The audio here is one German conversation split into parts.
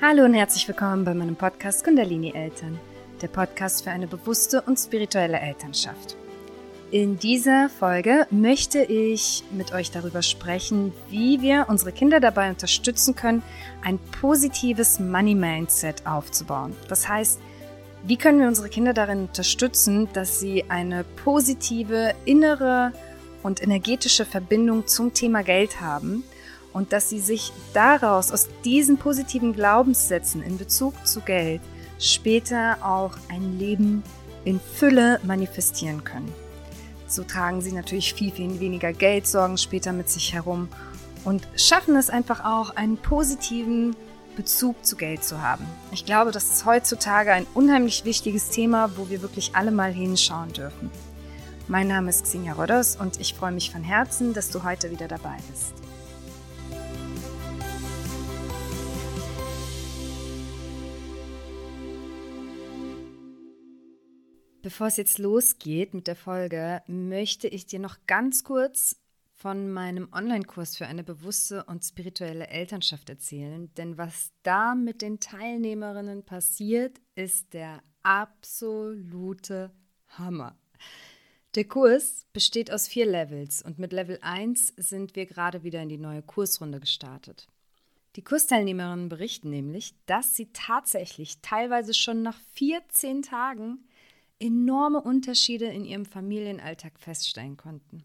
Hallo und herzlich willkommen bei meinem Podcast Kundalini Eltern, der Podcast für eine bewusste und spirituelle Elternschaft. In dieser Folge möchte ich mit euch darüber sprechen, wie wir unsere Kinder dabei unterstützen können, ein positives Money Mindset aufzubauen. Das heißt, wie können wir unsere Kinder darin unterstützen, dass sie eine positive innere und energetische Verbindung zum Thema Geld haben – und dass sie sich daraus, aus diesen positiven Glaubenssätzen in Bezug zu Geld, später auch ein Leben in Fülle manifestieren können. So tragen sie natürlich viel, viel weniger Geldsorgen später mit sich herum und schaffen es einfach auch, einen positiven Bezug zu Geld zu haben. Ich glaube, das ist heutzutage ein unheimlich wichtiges Thema, wo wir wirklich alle mal hinschauen dürfen. Mein Name ist Xenia Rodos und ich freue mich von Herzen, dass du heute wieder dabei bist. Bevor es jetzt losgeht mit der Folge, möchte ich dir noch ganz kurz von meinem Online-Kurs für eine bewusste und spirituelle Elternschaft erzählen. Denn was da mit den Teilnehmerinnen passiert, ist der absolute Hammer. Der Kurs besteht aus vier Levels und mit Level 1 sind wir gerade wieder in die neue Kursrunde gestartet. Die Kursteilnehmerinnen berichten nämlich, dass sie tatsächlich teilweise schon nach 14 Tagen enorme Unterschiede in ihrem Familienalltag feststellen konnten.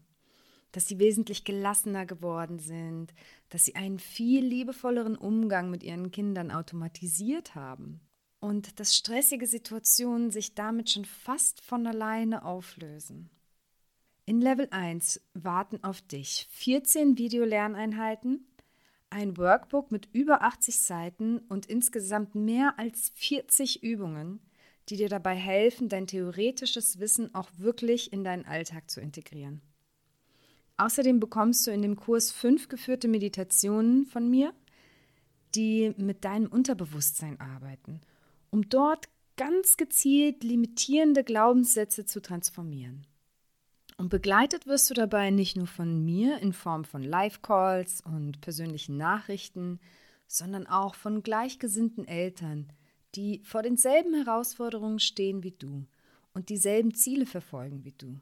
Dass sie wesentlich gelassener geworden sind, dass sie einen viel liebevolleren Umgang mit ihren Kindern automatisiert haben und dass stressige Situationen sich damit schon fast von alleine auflösen. In Level 1 warten auf dich 14 Videolerneinheiten, ein Workbook mit über 80 Seiten und insgesamt mehr als 40 Übungen, die dir dabei helfen, dein theoretisches Wissen auch wirklich in deinen Alltag zu integrieren. Außerdem bekommst du in dem Kurs fünf geführte Meditationen von mir, die mit deinem Unterbewusstsein arbeiten, um dort ganz gezielt limitierende Glaubenssätze zu transformieren. Und begleitet wirst du dabei nicht nur von mir in Form von Live-Calls und persönlichen Nachrichten, sondern auch von gleichgesinnten Eltern, die vor denselben Herausforderungen stehen wie du und dieselben Ziele verfolgen wie du.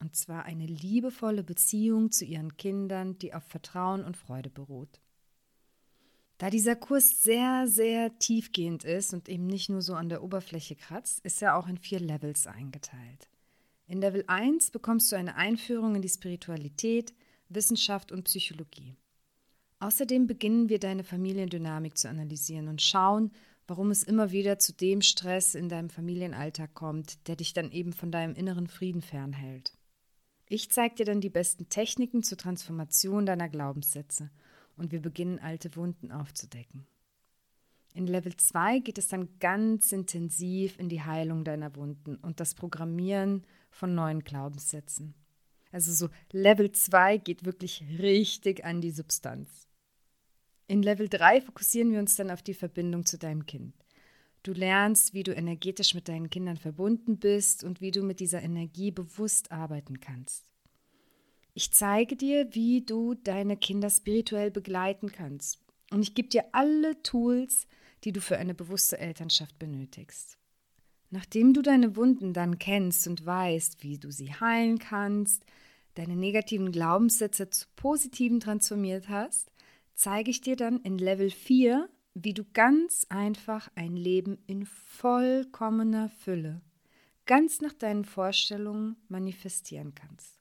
Und zwar eine liebevolle Beziehung zu ihren Kindern, die auf Vertrauen und Freude beruht. Da dieser Kurs sehr, sehr tiefgehend ist und eben nicht nur so an der Oberfläche kratzt, ist er auch in vier Levels eingeteilt. In Level 1 bekommst du eine Einführung in die Spiritualität, Wissenschaft und Psychologie. Außerdem beginnen wir deine Familiendynamik zu analysieren und schauen, warum es immer wieder zu dem Stress in deinem Familienalltag kommt, der dich dann eben von deinem inneren Frieden fernhält. Ich zeige dir dann die besten Techniken zur Transformation deiner Glaubenssätze und wir beginnen alte Wunden aufzudecken. In Level 2 geht es dann ganz intensiv in die Heilung deiner Wunden und das Programmieren von neuen Glaubenssätzen. Also so Level 2 geht wirklich richtig an die Substanz. In Level 3 fokussieren wir uns dann auf die Verbindung zu deinem Kind. Du lernst, wie du energetisch mit deinen Kindern verbunden bist und wie du mit dieser Energie bewusst arbeiten kannst. Ich zeige dir, wie du deine Kinder spirituell begleiten kannst. Und ich gebe dir alle Tools, die du für eine bewusste Elternschaft benötigst. Nachdem du deine Wunden dann kennst und weißt, wie du sie heilen kannst, deine negativen Glaubenssätze zu positiven transformiert hast, zeige ich dir dann in Level 4, wie du ganz einfach ein Leben in vollkommener Fülle, ganz nach deinen Vorstellungen manifestieren kannst.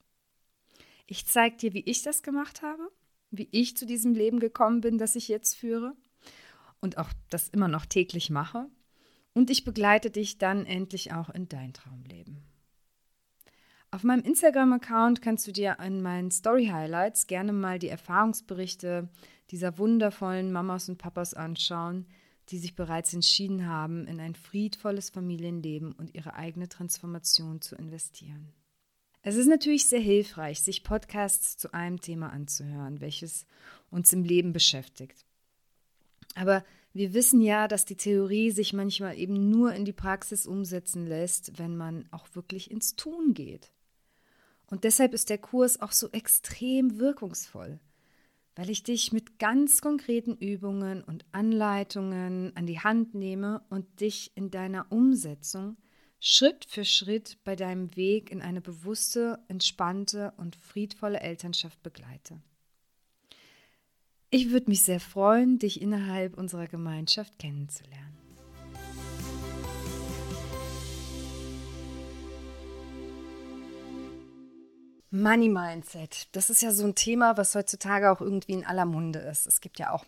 Ich zeige dir, wie ich das gemacht habe, wie ich zu diesem Leben gekommen bin, das ich jetzt führe und auch das immer noch täglich mache. Und ich begleite dich dann endlich auch in dein Traumleben. Auf meinem Instagram-Account kannst du dir in meinen Story-Highlights gerne mal die Erfahrungsberichte dieser wundervollen Mamas und Papas anschauen, die sich bereits entschieden haben, in ein friedvolles Familienleben und ihre eigene Transformation zu investieren. Es ist natürlich sehr hilfreich, sich Podcasts zu einem Thema anzuhören, welches uns im Leben beschäftigt. Aber wir wissen ja, dass die Theorie sich manchmal eben nur in die Praxis umsetzen lässt, wenn man auch wirklich ins Tun geht. Und deshalb ist der Kurs auch so extrem wirkungsvoll. Weil ich dich mit ganz konkreten Übungen und Anleitungen an die Hand nehme und dich in deiner Umsetzung Schritt für Schritt bei deinem Weg in eine bewusste, entspannte und friedvolle Elternschaft begleite. Ich würde mich sehr freuen, dich innerhalb unserer Gemeinschaft kennenzulernen. Money Mindset, das ist ja so ein Thema, was heutzutage auch irgendwie in aller Munde ist. Es gibt ja auch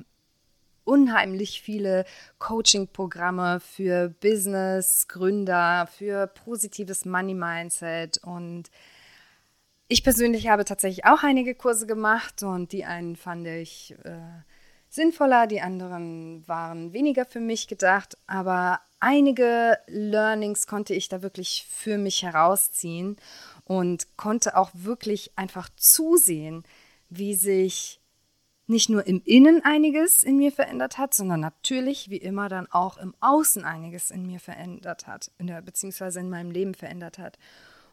unheimlich viele Coaching-Programme für Business, Gründer, für positives Money Mindset. Und ich persönlich habe tatsächlich auch einige Kurse gemacht und die einen fand ich äh, sinnvoller, die anderen waren weniger für mich gedacht, aber einige Learnings konnte ich da wirklich für mich herausziehen und konnte auch wirklich einfach zusehen, wie sich nicht nur im Innen einiges in mir verändert hat, sondern natürlich wie immer dann auch im Außen einiges in mir verändert hat, beziehungsweise in meinem Leben verändert hat.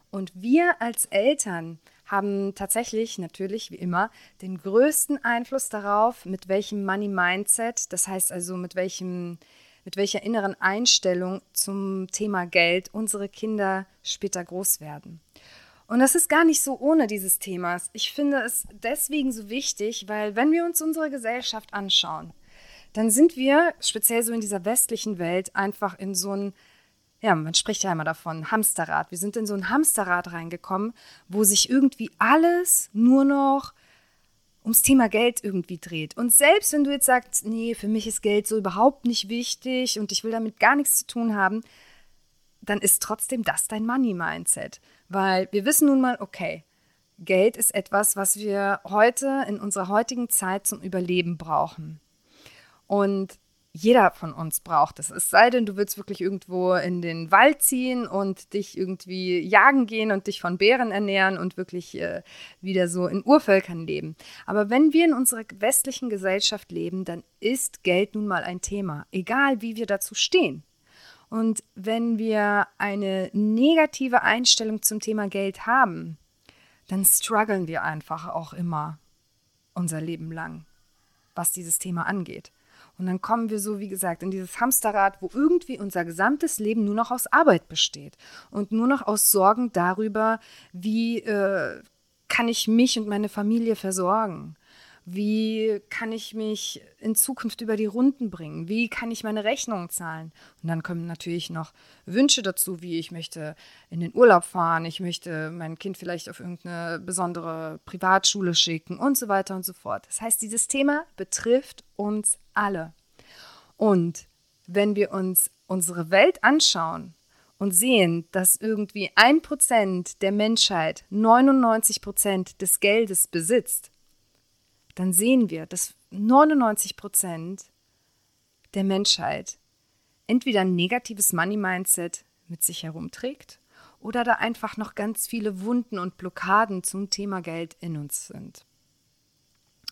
Und wir als Eltern haben tatsächlich natürlich wie immer den größten Einfluss darauf, mit welchem Money Mindset, das heißt also mit welchem mit welcher inneren Einstellung zum Thema Geld unsere Kinder später groß werden. Und das ist gar nicht so ohne dieses Themas. Ich finde es deswegen so wichtig, weil wenn wir uns unsere Gesellschaft anschauen, dann sind wir, speziell so in dieser westlichen Welt, einfach in so ein, ja, man spricht ja immer davon, Hamsterrad. Wir sind in so ein Hamsterrad reingekommen, wo sich irgendwie alles nur noch ums Thema Geld irgendwie dreht. Und selbst wenn du jetzt sagst, nee, für mich ist Geld so überhaupt nicht wichtig und ich will damit gar nichts zu tun haben, dann ist trotzdem das dein Money-Mindset. Weil wir wissen nun mal, okay, Geld ist etwas, was wir heute in unserer heutigen Zeit zum Überleben brauchen. Und jeder von uns braucht es. Es sei denn, du willst wirklich irgendwo in den Wald ziehen und dich irgendwie jagen gehen und dich von Bären ernähren und wirklich äh, wieder so in Urvölkern leben. Aber wenn wir in unserer westlichen Gesellschaft leben, dann ist Geld nun mal ein Thema, egal wie wir dazu stehen. Und wenn wir eine negative Einstellung zum Thema Geld haben, dann strugglen wir einfach auch immer unser Leben lang, was dieses Thema angeht. Und dann kommen wir so, wie gesagt, in dieses Hamsterrad, wo irgendwie unser gesamtes Leben nur noch aus Arbeit besteht und nur noch aus Sorgen darüber, wie äh, kann ich mich und meine Familie versorgen wie kann ich mich in Zukunft über die Runden bringen? Wie kann ich meine Rechnungen zahlen? Und dann kommen natürlich noch Wünsche dazu, wie ich möchte in den Urlaub fahren, ich möchte mein Kind vielleicht auf irgendeine besondere Privatschule schicken und so weiter und so fort. Das heißt, dieses Thema betrifft uns alle. Und wenn wir uns unsere Welt anschauen und sehen, dass irgendwie ein Prozent der Menschheit 99 Prozent des Geldes besitzt, dann sehen wir, dass 99 Prozent der Menschheit entweder ein negatives Money-Mindset mit sich herumträgt oder da einfach noch ganz viele Wunden und Blockaden zum Thema Geld in uns sind.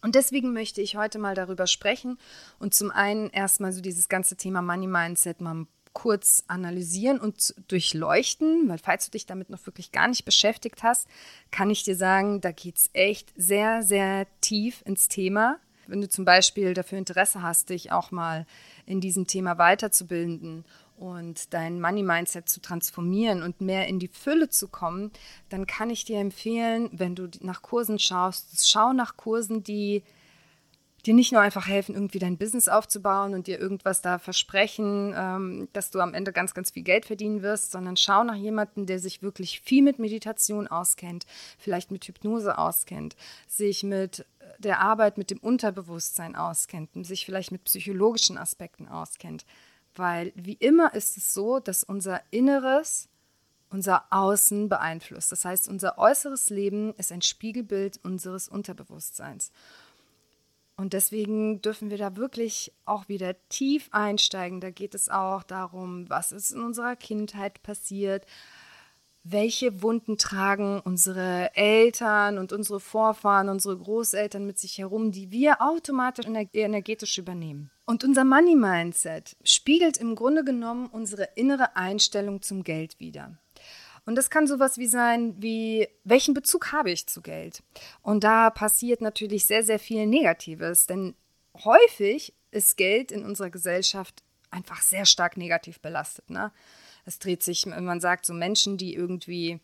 Und deswegen möchte ich heute mal darüber sprechen und zum einen erstmal so dieses ganze Thema Money Mindset mal kurz analysieren und durchleuchten, weil falls du dich damit noch wirklich gar nicht beschäftigt hast, kann ich dir sagen, da geht es echt sehr, sehr tief ins Thema. Wenn du zum Beispiel dafür Interesse hast, dich auch mal in diesem Thema weiterzubilden und dein Money-Mindset zu transformieren und mehr in die Fülle zu kommen, dann kann ich dir empfehlen, wenn du nach Kursen schaust, schau nach Kursen, die dir nicht nur einfach helfen, irgendwie dein Business aufzubauen und dir irgendwas da versprechen, ähm, dass du am Ende ganz, ganz viel Geld verdienen wirst, sondern schau nach jemandem, der sich wirklich viel mit Meditation auskennt, vielleicht mit Hypnose auskennt, sich mit der Arbeit mit dem Unterbewusstsein auskennt, sich vielleicht mit psychologischen Aspekten auskennt. Weil wie immer ist es so, dass unser Inneres unser Außen beeinflusst. Das heißt, unser äußeres Leben ist ein Spiegelbild unseres Unterbewusstseins. Und deswegen dürfen wir da wirklich auch wieder tief einsteigen. Da geht es auch darum, was ist in unserer Kindheit passiert, welche Wunden tragen unsere Eltern und unsere Vorfahren, unsere Großeltern mit sich herum, die wir automatisch energetisch übernehmen. Und unser Money Mindset spiegelt im Grunde genommen unsere innere Einstellung zum Geld wider. Und das kann sowas wie sein, wie welchen Bezug habe ich zu Geld? Und da passiert natürlich sehr, sehr viel Negatives, denn häufig ist Geld in unserer Gesellschaft einfach sehr stark negativ belastet. Ne? Es dreht sich, man sagt so Menschen, die irgendwie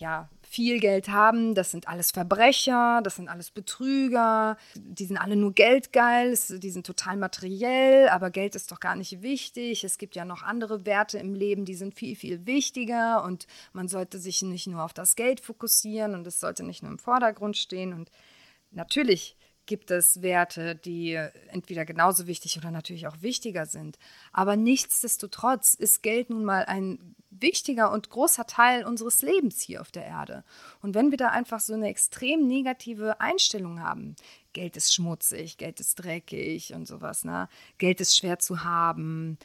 ja, viel Geld haben, das sind alles Verbrecher, das sind alles Betrüger, die sind alle nur geldgeil, die sind total materiell, aber Geld ist doch gar nicht wichtig. Es gibt ja noch andere Werte im Leben, die sind viel, viel wichtiger und man sollte sich nicht nur auf das Geld fokussieren und es sollte nicht nur im Vordergrund stehen. Und natürlich gibt es Werte, die entweder genauso wichtig oder natürlich auch wichtiger sind. Aber nichtsdestotrotz ist Geld nun mal ein wichtiger und großer Teil unseres Lebens hier auf der Erde. Und wenn wir da einfach so eine extrem negative Einstellung haben, Geld ist schmutzig, Geld ist dreckig und sowas, ne? Geld ist schwer zu haben,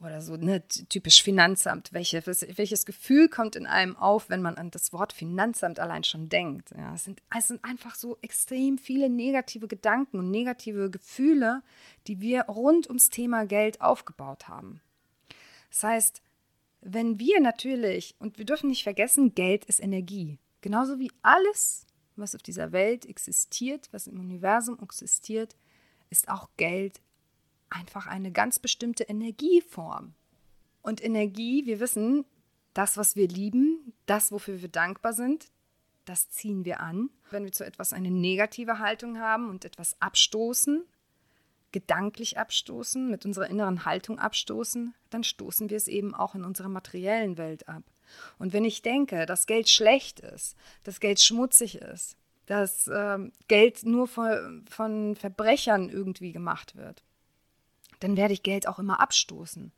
oder so, ne, typisch Finanzamt. Welche, welches Gefühl kommt in einem auf, wenn man an das Wort Finanzamt allein schon denkt? Ja, es, sind, es sind einfach so extrem viele negative Gedanken und negative Gefühle, die wir rund ums Thema Geld aufgebaut haben. Das heißt, wenn wir natürlich, und wir dürfen nicht vergessen, Geld ist Energie. Genauso wie alles, was auf dieser Welt existiert, was im Universum existiert, ist auch Geld einfach eine ganz bestimmte Energieform. Und Energie, wir wissen, das, was wir lieben, das, wofür wir dankbar sind, das ziehen wir an. Wenn wir zu etwas eine negative Haltung haben und etwas abstoßen, gedanklich abstoßen, mit unserer inneren Haltung abstoßen, dann stoßen wir es eben auch in unserer materiellen Welt ab. Und wenn ich denke, dass Geld schlecht ist, dass Geld schmutzig ist, dass äh, Geld nur von, von Verbrechern irgendwie gemacht wird, dann werde ich Geld auch immer abstoßen.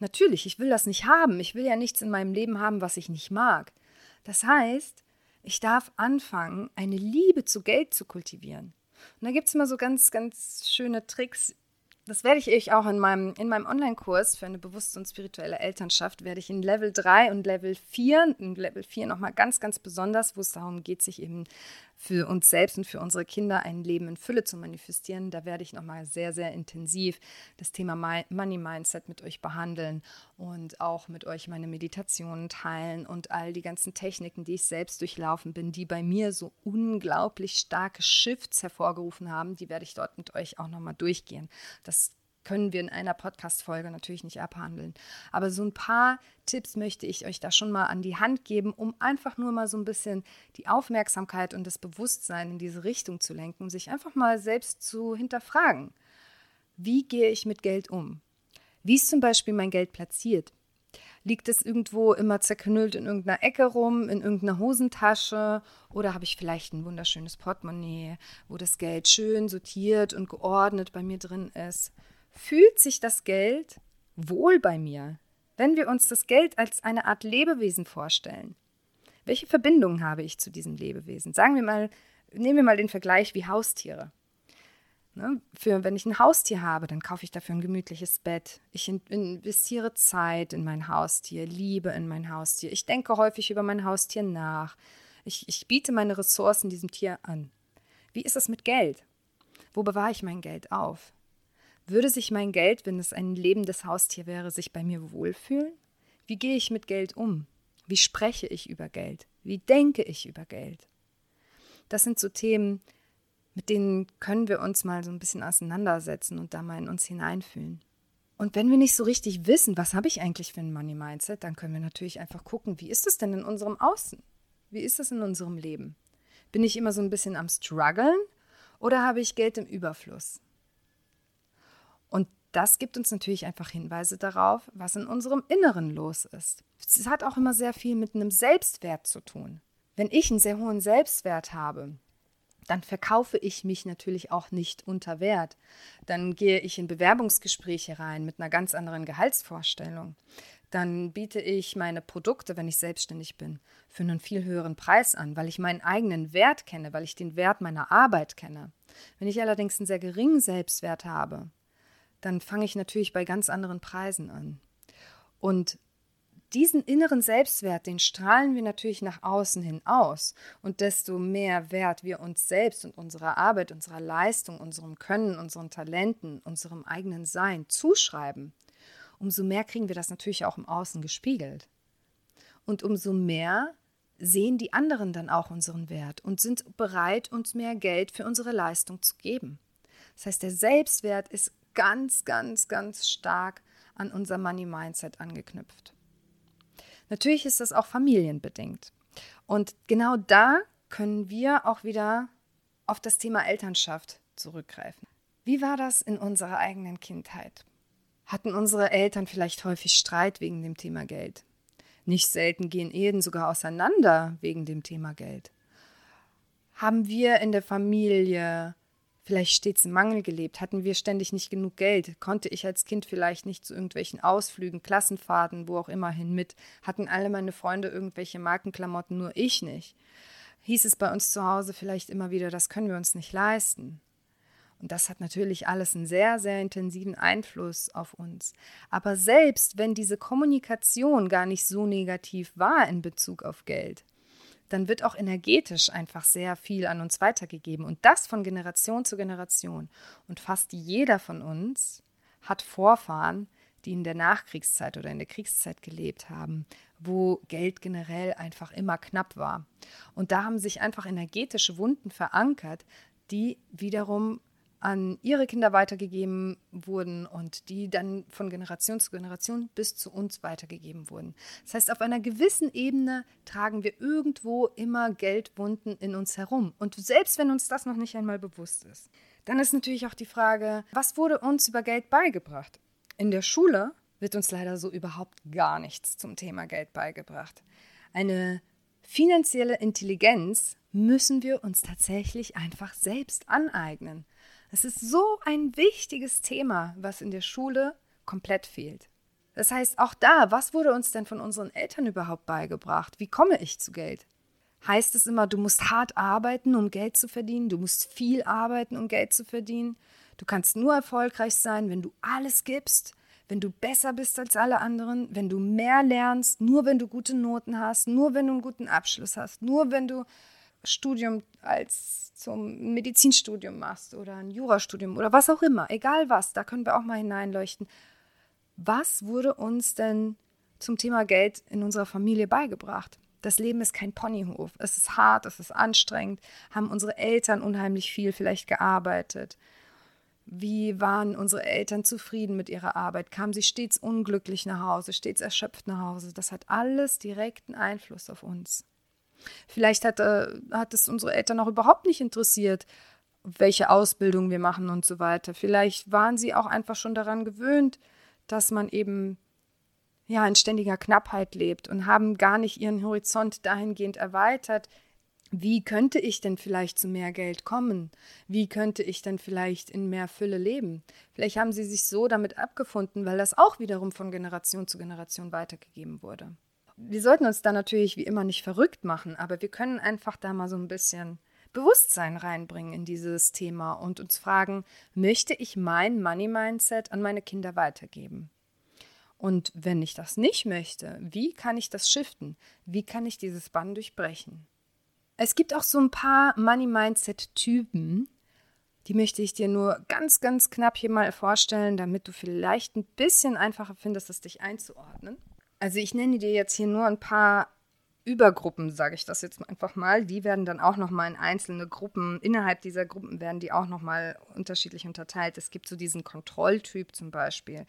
Natürlich, ich will das nicht haben. Ich will ja nichts in meinem Leben haben, was ich nicht mag. Das heißt, ich darf anfangen, eine Liebe zu Geld zu kultivieren. Und da gibt es immer so ganz, ganz schöne Tricks, das werde ich euch auch in meinem, in meinem Online-Kurs für eine bewusste und spirituelle Elternschaft, werde ich in Level 3 und Level 4, in Level 4 nochmal ganz, ganz besonders, wo es darum geht, sich eben für uns selbst und für unsere Kinder ein Leben in Fülle zu manifestieren. Da werde ich nochmal sehr, sehr intensiv das Thema Money Mindset mit euch behandeln und auch mit euch meine Meditationen teilen und all die ganzen Techniken, die ich selbst durchlaufen bin, die bei mir so unglaublich starke Shifts hervorgerufen haben, die werde ich dort mit euch auch nochmal durchgehen. Das können wir in einer Podcast-Folge natürlich nicht abhandeln. Aber so ein paar Tipps möchte ich euch da schon mal an die Hand geben, um einfach nur mal so ein bisschen die Aufmerksamkeit und das Bewusstsein in diese Richtung zu lenken, sich einfach mal selbst zu hinterfragen. Wie gehe ich mit Geld um? Wie ist zum Beispiel mein Geld platziert? Liegt es irgendwo immer zerknüllt in irgendeiner Ecke rum, in irgendeiner Hosentasche? Oder habe ich vielleicht ein wunderschönes Portemonnaie, wo das Geld schön sortiert und geordnet bei mir drin ist? Fühlt sich das Geld wohl bei mir, wenn wir uns das Geld als eine Art Lebewesen vorstellen? Welche Verbindung habe ich zu diesem Lebewesen? Sagen wir mal, nehmen wir mal den Vergleich wie Haustiere. Ne? Für, wenn ich ein Haustier habe, dann kaufe ich dafür ein gemütliches Bett. Ich investiere Zeit in mein Haustier, Liebe in mein Haustier. Ich denke häufig über mein Haustier nach. Ich, ich biete meine Ressourcen diesem Tier an. Wie ist es mit Geld? Wo bewahre ich mein Geld auf? Würde sich mein Geld, wenn es ein lebendes Haustier wäre, sich bei mir wohlfühlen? Wie gehe ich mit Geld um? Wie spreche ich über Geld? Wie denke ich über Geld? Das sind so Themen, mit denen können wir uns mal so ein bisschen auseinandersetzen und da mal in uns hineinfühlen. Und wenn wir nicht so richtig wissen, was habe ich eigentlich für ein Money Mindset, dann können wir natürlich einfach gucken, wie ist es denn in unserem Außen? Wie ist es in unserem Leben? Bin ich immer so ein bisschen am struggeln oder habe ich Geld im Überfluss? Und das gibt uns natürlich einfach Hinweise darauf, was in unserem Inneren los ist. Es hat auch immer sehr viel mit einem Selbstwert zu tun. Wenn ich einen sehr hohen Selbstwert habe, dann verkaufe ich mich natürlich auch nicht unter Wert. Dann gehe ich in Bewerbungsgespräche rein mit einer ganz anderen Gehaltsvorstellung. Dann biete ich meine Produkte, wenn ich selbstständig bin, für einen viel höheren Preis an, weil ich meinen eigenen Wert kenne, weil ich den Wert meiner Arbeit kenne. Wenn ich allerdings einen sehr geringen Selbstwert habe, dann fange ich natürlich bei ganz anderen Preisen an. Und diesen inneren Selbstwert, den strahlen wir natürlich nach außen hin aus. Und desto mehr Wert wir uns selbst und unserer Arbeit, unserer Leistung, unserem Können, unseren Talenten, unserem eigenen Sein zuschreiben, umso mehr kriegen wir das natürlich auch im Außen gespiegelt. Und umso mehr sehen die anderen dann auch unseren Wert und sind bereit, uns mehr Geld für unsere Leistung zu geben. Das heißt, der Selbstwert ist ganz, ganz, ganz stark an unser Money Mindset angeknüpft. Natürlich ist das auch familienbedingt. Und genau da können wir auch wieder auf das Thema Elternschaft zurückgreifen. Wie war das in unserer eigenen Kindheit? Hatten unsere Eltern vielleicht häufig Streit wegen dem Thema Geld? Nicht selten gehen Ehen sogar auseinander wegen dem Thema Geld. Haben wir in der Familie vielleicht stets im Mangel gelebt? Hatten wir ständig nicht genug Geld? Konnte ich als Kind vielleicht nicht zu irgendwelchen Ausflügen, Klassenfahrten, wo auch immer hin mit? Hatten alle meine Freunde irgendwelche Markenklamotten, nur ich nicht? Hieß es bei uns zu Hause vielleicht immer wieder, das können wir uns nicht leisten? Und das hat natürlich alles einen sehr, sehr intensiven Einfluss auf uns. Aber selbst wenn diese Kommunikation gar nicht so negativ war in Bezug auf Geld, dann wird auch energetisch einfach sehr viel an uns weitergegeben und das von Generation zu Generation. Und fast jeder von uns hat Vorfahren, die in der Nachkriegszeit oder in der Kriegszeit gelebt haben, wo Geld generell einfach immer knapp war. Und da haben sich einfach energetische Wunden verankert, die wiederum an ihre Kinder weitergegeben wurden und die dann von Generation zu Generation bis zu uns weitergegeben wurden. Das heißt, auf einer gewissen Ebene tragen wir irgendwo immer Geldwunden in uns herum. Und selbst wenn uns das noch nicht einmal bewusst ist, dann ist natürlich auch die Frage, was wurde uns über Geld beigebracht? In der Schule wird uns leider so überhaupt gar nichts zum Thema Geld beigebracht. Eine finanzielle Intelligenz müssen wir uns tatsächlich einfach selbst aneignen. Es ist so ein wichtiges Thema, was in der Schule komplett fehlt. Das heißt, auch da, was wurde uns denn von unseren Eltern überhaupt beigebracht? Wie komme ich zu Geld? Heißt es immer, du musst hart arbeiten, um Geld zu verdienen? Du musst viel arbeiten, um Geld zu verdienen? Du kannst nur erfolgreich sein, wenn du alles gibst, wenn du besser bist als alle anderen, wenn du mehr lernst, nur wenn du gute Noten hast, nur wenn du einen guten Abschluss hast, nur wenn du Studium als zum Medizinstudium machst oder ein Jurastudium oder was auch immer, egal was, da können wir auch mal hineinleuchten. Was wurde uns denn zum Thema Geld in unserer Familie beigebracht? Das Leben ist kein Ponyhof. Es ist hart, es ist anstrengend. Haben unsere Eltern unheimlich viel vielleicht gearbeitet? Wie waren unsere Eltern zufrieden mit ihrer Arbeit? Kamen sie stets unglücklich nach Hause, stets erschöpft nach Hause? Das hat alles direkten Einfluss auf uns. Vielleicht hat, äh, hat es unsere Eltern auch überhaupt nicht interessiert, welche Ausbildung wir machen und so weiter. Vielleicht waren sie auch einfach schon daran gewöhnt, dass man eben ja in ständiger Knappheit lebt und haben gar nicht ihren Horizont dahingehend erweitert. Wie könnte ich denn vielleicht zu mehr Geld kommen? Wie könnte ich denn vielleicht in mehr Fülle leben? Vielleicht haben sie sich so damit abgefunden, weil das auch wiederum von Generation zu Generation weitergegeben wurde wir sollten uns da natürlich wie immer nicht verrückt machen, aber wir können einfach da mal so ein bisschen Bewusstsein reinbringen in dieses Thema und uns fragen, möchte ich mein Money Mindset an meine Kinder weitergeben? Und wenn ich das nicht möchte, wie kann ich das shiften? Wie kann ich dieses Bann durchbrechen? Es gibt auch so ein paar Money Mindset Typen, die möchte ich dir nur ganz, ganz knapp hier mal vorstellen, damit du vielleicht ein bisschen einfacher findest, es dich einzuordnen. Also ich nenne dir jetzt hier nur ein paar Übergruppen, sage ich das jetzt einfach mal. Die werden dann auch nochmal in einzelne Gruppen, innerhalb dieser Gruppen werden die auch nochmal unterschiedlich unterteilt. Es gibt so diesen Kontrolltyp zum Beispiel.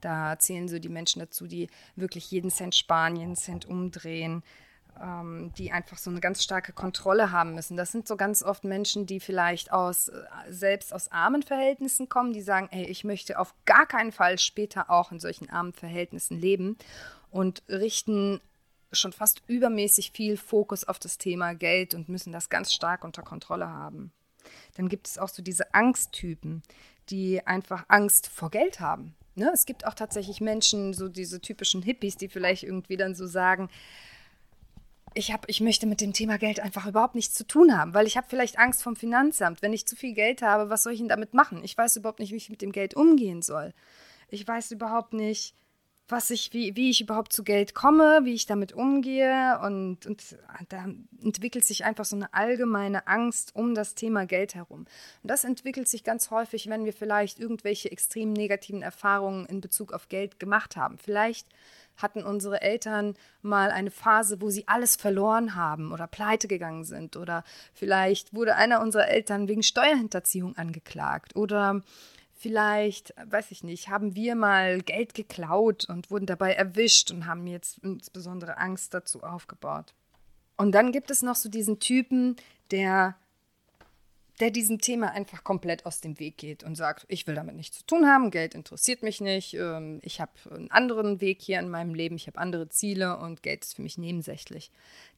Da zählen so die Menschen dazu, die wirklich jeden Cent sparen, jeden Cent umdrehen, ähm, die einfach so eine ganz starke Kontrolle haben müssen. Das sind so ganz oft Menschen, die vielleicht aus, äh, selbst aus armen Verhältnissen kommen, die sagen, ey, ich möchte auf gar keinen Fall später auch in solchen armen Verhältnissen leben und richten schon fast übermäßig viel Fokus auf das Thema Geld und müssen das ganz stark unter Kontrolle haben. Dann gibt es auch so diese Angsttypen, die einfach Angst vor Geld haben. Ne? Es gibt auch tatsächlich Menschen, so diese typischen Hippies, die vielleicht irgendwie dann so sagen, ich, hab, ich möchte mit dem Thema Geld einfach überhaupt nichts zu tun haben, weil ich habe vielleicht Angst vom Finanzamt. Wenn ich zu viel Geld habe, was soll ich denn damit machen? Ich weiß überhaupt nicht, wie ich mit dem Geld umgehen soll. Ich weiß überhaupt nicht, was ich, wie, wie ich überhaupt zu Geld komme, wie ich damit umgehe. Und, und da entwickelt sich einfach so eine allgemeine Angst um das Thema Geld herum. Und das entwickelt sich ganz häufig, wenn wir vielleicht irgendwelche extrem negativen Erfahrungen in Bezug auf Geld gemacht haben. Vielleicht hatten unsere Eltern mal eine Phase, wo sie alles verloren haben oder pleite gegangen sind oder vielleicht wurde einer unserer Eltern wegen Steuerhinterziehung angeklagt oder vielleicht, weiß ich nicht, haben wir mal Geld geklaut und wurden dabei erwischt und haben jetzt insbesondere Angst dazu aufgebaut. Und dann gibt es noch so diesen Typen, der der diesem Thema einfach komplett aus dem Weg geht und sagt, ich will damit nichts zu tun haben, Geld interessiert mich nicht, ähm, ich habe einen anderen Weg hier in meinem Leben, ich habe andere Ziele und Geld ist für mich nebensächlich.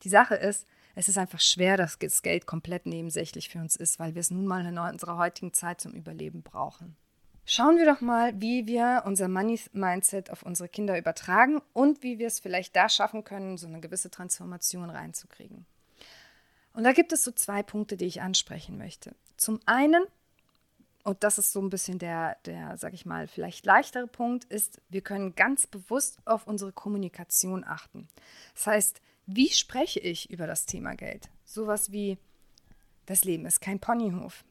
Die Sache ist, es ist einfach schwer, dass das Geld komplett nebensächlich für uns ist, weil wir es nun mal in unserer heutigen Zeit zum Überleben brauchen. Schauen wir doch mal, wie wir unser Money-Mindset auf unsere Kinder übertragen und wie wir es vielleicht da schaffen können, so eine gewisse Transformation reinzukriegen. Und da gibt es so zwei Punkte, die ich ansprechen möchte. Zum einen, und das ist so ein bisschen der, der, sag ich mal, vielleicht leichtere Punkt, ist, wir können ganz bewusst auf unsere Kommunikation achten. Das heißt, wie spreche ich über das Thema Geld? Sowas wie, das Leben ist kein Ponyhof.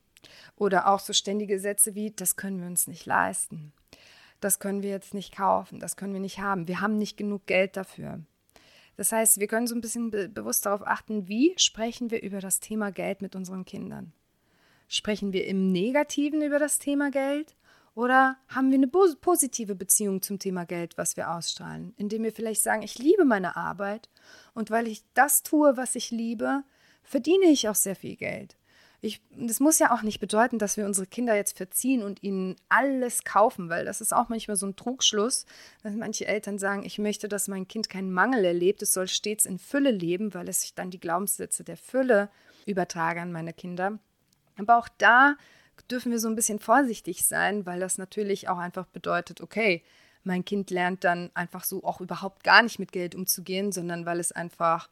Oder auch so ständige Sätze wie, das können wir uns nicht leisten. Das können wir jetzt nicht kaufen, das können wir nicht haben. Wir haben nicht genug Geld dafür. Das heißt, wir können so ein bisschen be bewusst darauf achten, wie sprechen wir über das Thema Geld mit unseren Kindern. Sprechen wir im Negativen über das Thema Geld oder haben wir eine positive Beziehung zum Thema Geld, was wir ausstrahlen, indem wir vielleicht sagen, ich liebe meine Arbeit und weil ich das tue, was ich liebe, verdiene ich auch sehr viel Geld. Ich, das muss ja auch nicht bedeuten, dass wir unsere Kinder jetzt verziehen und ihnen alles kaufen, weil das ist auch manchmal so ein Trugschluss, dass manche Eltern sagen, ich möchte, dass mein Kind keinen Mangel erlebt, es soll stets in Fülle leben, weil es sich dann die Glaubenssätze der Fülle übertrage an meine Kinder. Aber auch da dürfen wir so ein bisschen vorsichtig sein, weil das natürlich auch einfach bedeutet, okay, mein Kind lernt dann einfach so auch überhaupt gar nicht mit Geld umzugehen, sondern weil es einfach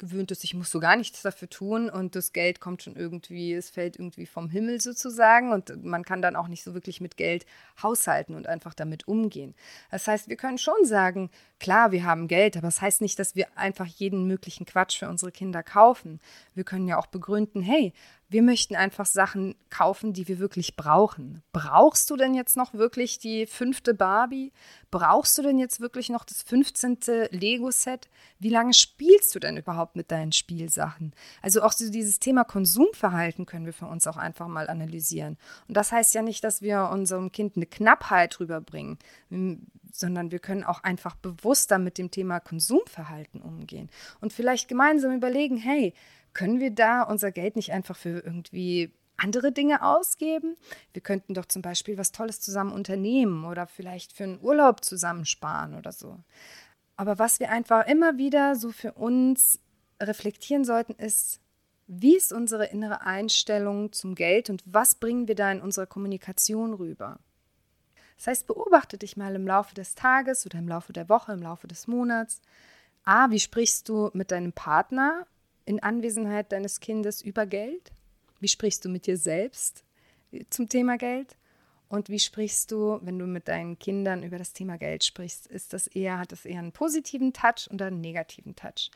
gewöhnt ist, ich muss so gar nichts dafür tun und das Geld kommt schon irgendwie, es fällt irgendwie vom Himmel sozusagen und man kann dann auch nicht so wirklich mit Geld haushalten und einfach damit umgehen. Das heißt, wir können schon sagen, klar, wir haben Geld, aber das heißt nicht, dass wir einfach jeden möglichen Quatsch für unsere Kinder kaufen. Wir können ja auch begründen, hey, wir möchten einfach Sachen kaufen, die wir wirklich brauchen. Brauchst du denn jetzt noch wirklich die fünfte Barbie? Brauchst du denn jetzt wirklich noch das 15. Lego-Set? Wie lange spielst du denn überhaupt mit deinen Spielsachen? Also auch so dieses Thema Konsumverhalten können wir für uns auch einfach mal analysieren. Und das heißt ja nicht, dass wir unserem Kind eine Knappheit rüberbringen, sondern wir können auch einfach bewusster mit dem Thema Konsumverhalten umgehen und vielleicht gemeinsam überlegen, hey, können wir da unser Geld nicht einfach für irgendwie andere Dinge ausgeben? Wir könnten doch zum Beispiel was Tolles zusammen unternehmen oder vielleicht für einen Urlaub zusammensparen oder so. Aber was wir einfach immer wieder so für uns reflektieren sollten, ist, wie ist unsere innere Einstellung zum Geld und was bringen wir da in unserer Kommunikation rüber? Das heißt, beobachte dich mal im Laufe des Tages oder im Laufe der Woche, im Laufe des Monats. A, wie sprichst du mit deinem Partner in Anwesenheit deines Kindes über Geld? Wie sprichst du mit dir selbst zum Thema Geld? Und wie sprichst du, wenn du mit deinen Kindern über das Thema Geld sprichst? Ist das eher, hat das eher einen positiven Touch oder einen negativen Touch?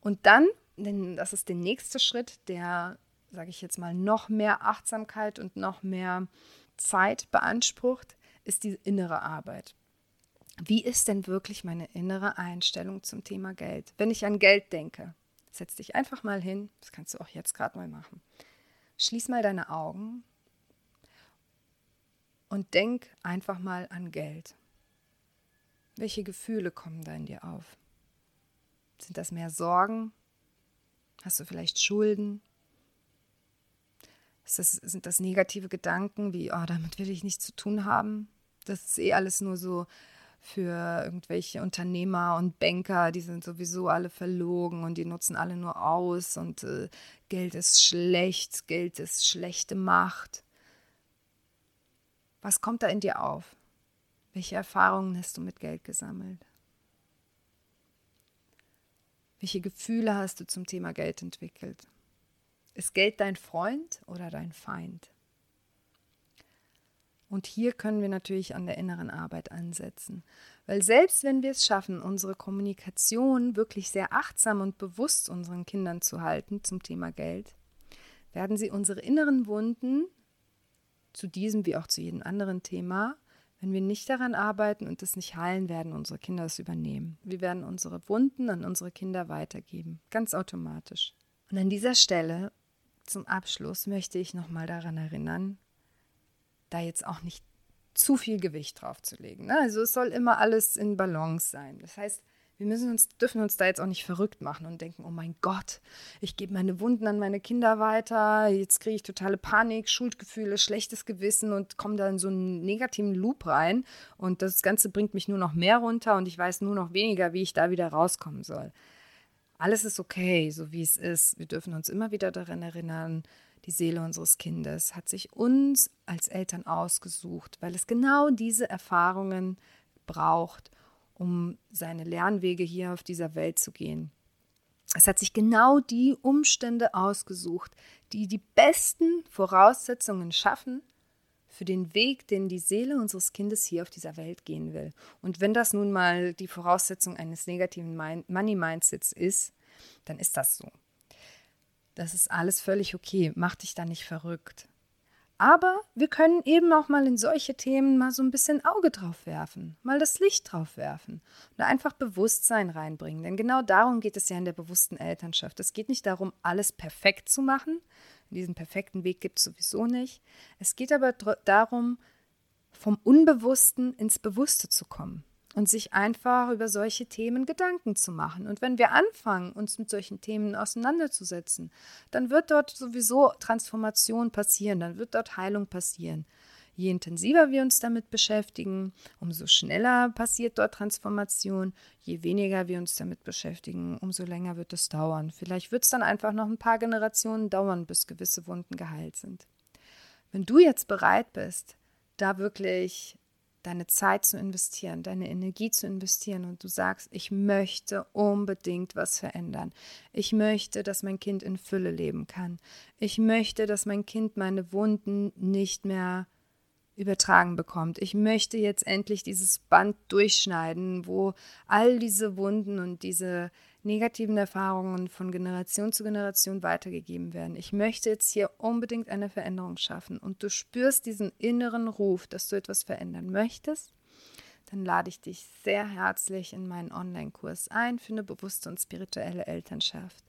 Und dann, denn das ist der nächste Schritt, der, sage ich jetzt mal, noch mehr Achtsamkeit und noch mehr Zeit beansprucht, ist die innere Arbeit. Wie ist denn wirklich meine innere Einstellung zum Thema Geld? Wenn ich an Geld denke, Setz dich einfach mal hin, das kannst du auch jetzt gerade mal machen. Schließ mal deine Augen und denk einfach mal an Geld. Welche Gefühle kommen da in dir auf? Sind das mehr Sorgen? Hast du vielleicht Schulden? Das, sind das negative Gedanken wie, oh, damit will ich nichts zu tun haben? Das ist eh alles nur so für irgendwelche Unternehmer und Banker, die sind sowieso alle verlogen und die nutzen alle nur aus und äh, Geld ist schlecht, Geld ist schlechte Macht. Was kommt da in dir auf? Welche Erfahrungen hast du mit Geld gesammelt? Welche Gefühle hast du zum Thema Geld entwickelt? Ist Geld dein Freund oder dein Feind? Und hier können wir natürlich an der inneren Arbeit ansetzen. Weil selbst wenn wir es schaffen, unsere Kommunikation wirklich sehr achtsam und bewusst unseren Kindern zu halten zum Thema Geld, werden sie unsere inneren Wunden zu diesem wie auch zu jedem anderen Thema Wenn wir nicht daran arbeiten und es nicht heilen, werden unsere Kinder es übernehmen. Wir werden unsere Wunden an unsere Kinder weitergeben, ganz automatisch. Und an dieser Stelle zum Abschluss möchte ich nochmal daran erinnern, da jetzt auch nicht zu viel Gewicht drauf zu legen. Ne? Also es soll immer alles in Balance sein. Das heißt, wir müssen uns, dürfen uns da jetzt auch nicht verrückt machen und denken, oh mein Gott, ich gebe meine Wunden an meine Kinder weiter, jetzt kriege ich totale Panik, Schuldgefühle, schlechtes Gewissen und komme da in so einen negativen Loop rein und das Ganze bringt mich nur noch mehr runter und ich weiß nur noch weniger, wie ich da wieder rauskommen soll. Alles ist okay, so wie es ist. Wir dürfen uns immer wieder daran erinnern, die Seele unseres Kindes hat sich uns als Eltern ausgesucht, weil es genau diese Erfahrungen braucht, um seine Lernwege hier auf dieser Welt zu gehen. Es hat sich genau die Umstände ausgesucht, die die besten Voraussetzungen schaffen für den Weg, den die Seele unseres Kindes hier auf dieser Welt gehen will. Und wenn das nun mal die Voraussetzung eines negativen Money-Mindsets ist, dann ist das so. Das ist alles völlig okay. Mach dich da nicht verrückt. Aber wir können eben auch mal in solche Themen mal so ein bisschen Auge drauf werfen, mal das Licht drauf werfen und einfach Bewusstsein reinbringen. Denn genau darum geht es ja in der bewussten Elternschaft. Es geht nicht darum, alles perfekt zu machen. Diesen perfekten Weg gibt es sowieso nicht. Es geht aber darum, vom Unbewussten ins Bewusste zu kommen und sich einfach über solche Themen Gedanken zu machen. Und wenn wir anfangen, uns mit solchen Themen auseinanderzusetzen, dann wird dort sowieso Transformation passieren, dann wird dort Heilung passieren. Je intensiver wir uns damit beschäftigen, umso schneller passiert dort Transformation. Je weniger wir uns damit beschäftigen, umso länger wird es dauern. Vielleicht wird es dann einfach noch ein paar Generationen dauern, bis gewisse Wunden geheilt sind. Wenn du jetzt bereit bist, da wirklich deine Zeit zu investieren, deine Energie zu investieren und du sagst, ich möchte unbedingt was verändern. Ich möchte, dass mein Kind in Fülle leben kann. Ich möchte, dass mein Kind meine Wunden nicht mehr übertragen bekommt. Ich möchte jetzt endlich dieses Band durchschneiden, wo all diese Wunden und diese negativen Erfahrungen von Generation zu Generation weitergegeben werden. Ich möchte jetzt hier unbedingt eine Veränderung schaffen und du spürst diesen inneren Ruf, dass du etwas verändern möchtest, dann lade ich dich sehr herzlich in meinen Online-Kurs ein für eine bewusste und spirituelle Elternschaft.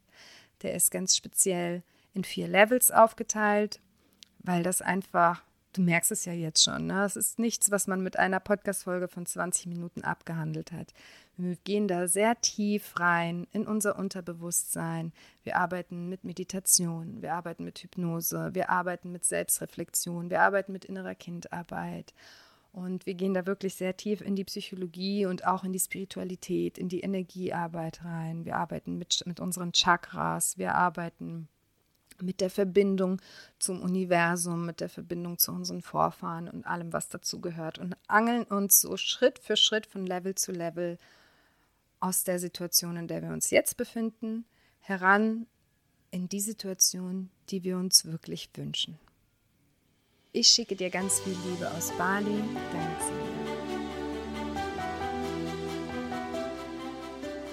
Der ist ganz speziell in vier Levels aufgeteilt, weil das einfach Du merkst es ja jetzt schon. Ne? Es ist nichts, was man mit einer Podcast-Folge von 20 Minuten abgehandelt hat. Wir gehen da sehr tief rein in unser Unterbewusstsein. Wir arbeiten mit Meditation, wir arbeiten mit Hypnose, wir arbeiten mit Selbstreflexion, wir arbeiten mit innerer Kindarbeit. Und wir gehen da wirklich sehr tief in die Psychologie und auch in die Spiritualität, in die Energiearbeit rein. Wir arbeiten mit, mit unseren Chakras, wir arbeiten mit der Verbindung zum Universum, mit der Verbindung zu unseren Vorfahren und allem, was dazu gehört und angeln uns so Schritt für Schritt von Level zu Level aus der Situation, in der wir uns jetzt befinden, heran in die Situation, die wir uns wirklich wünschen. Ich schicke dir ganz viel Liebe aus Bali, dein Xenia.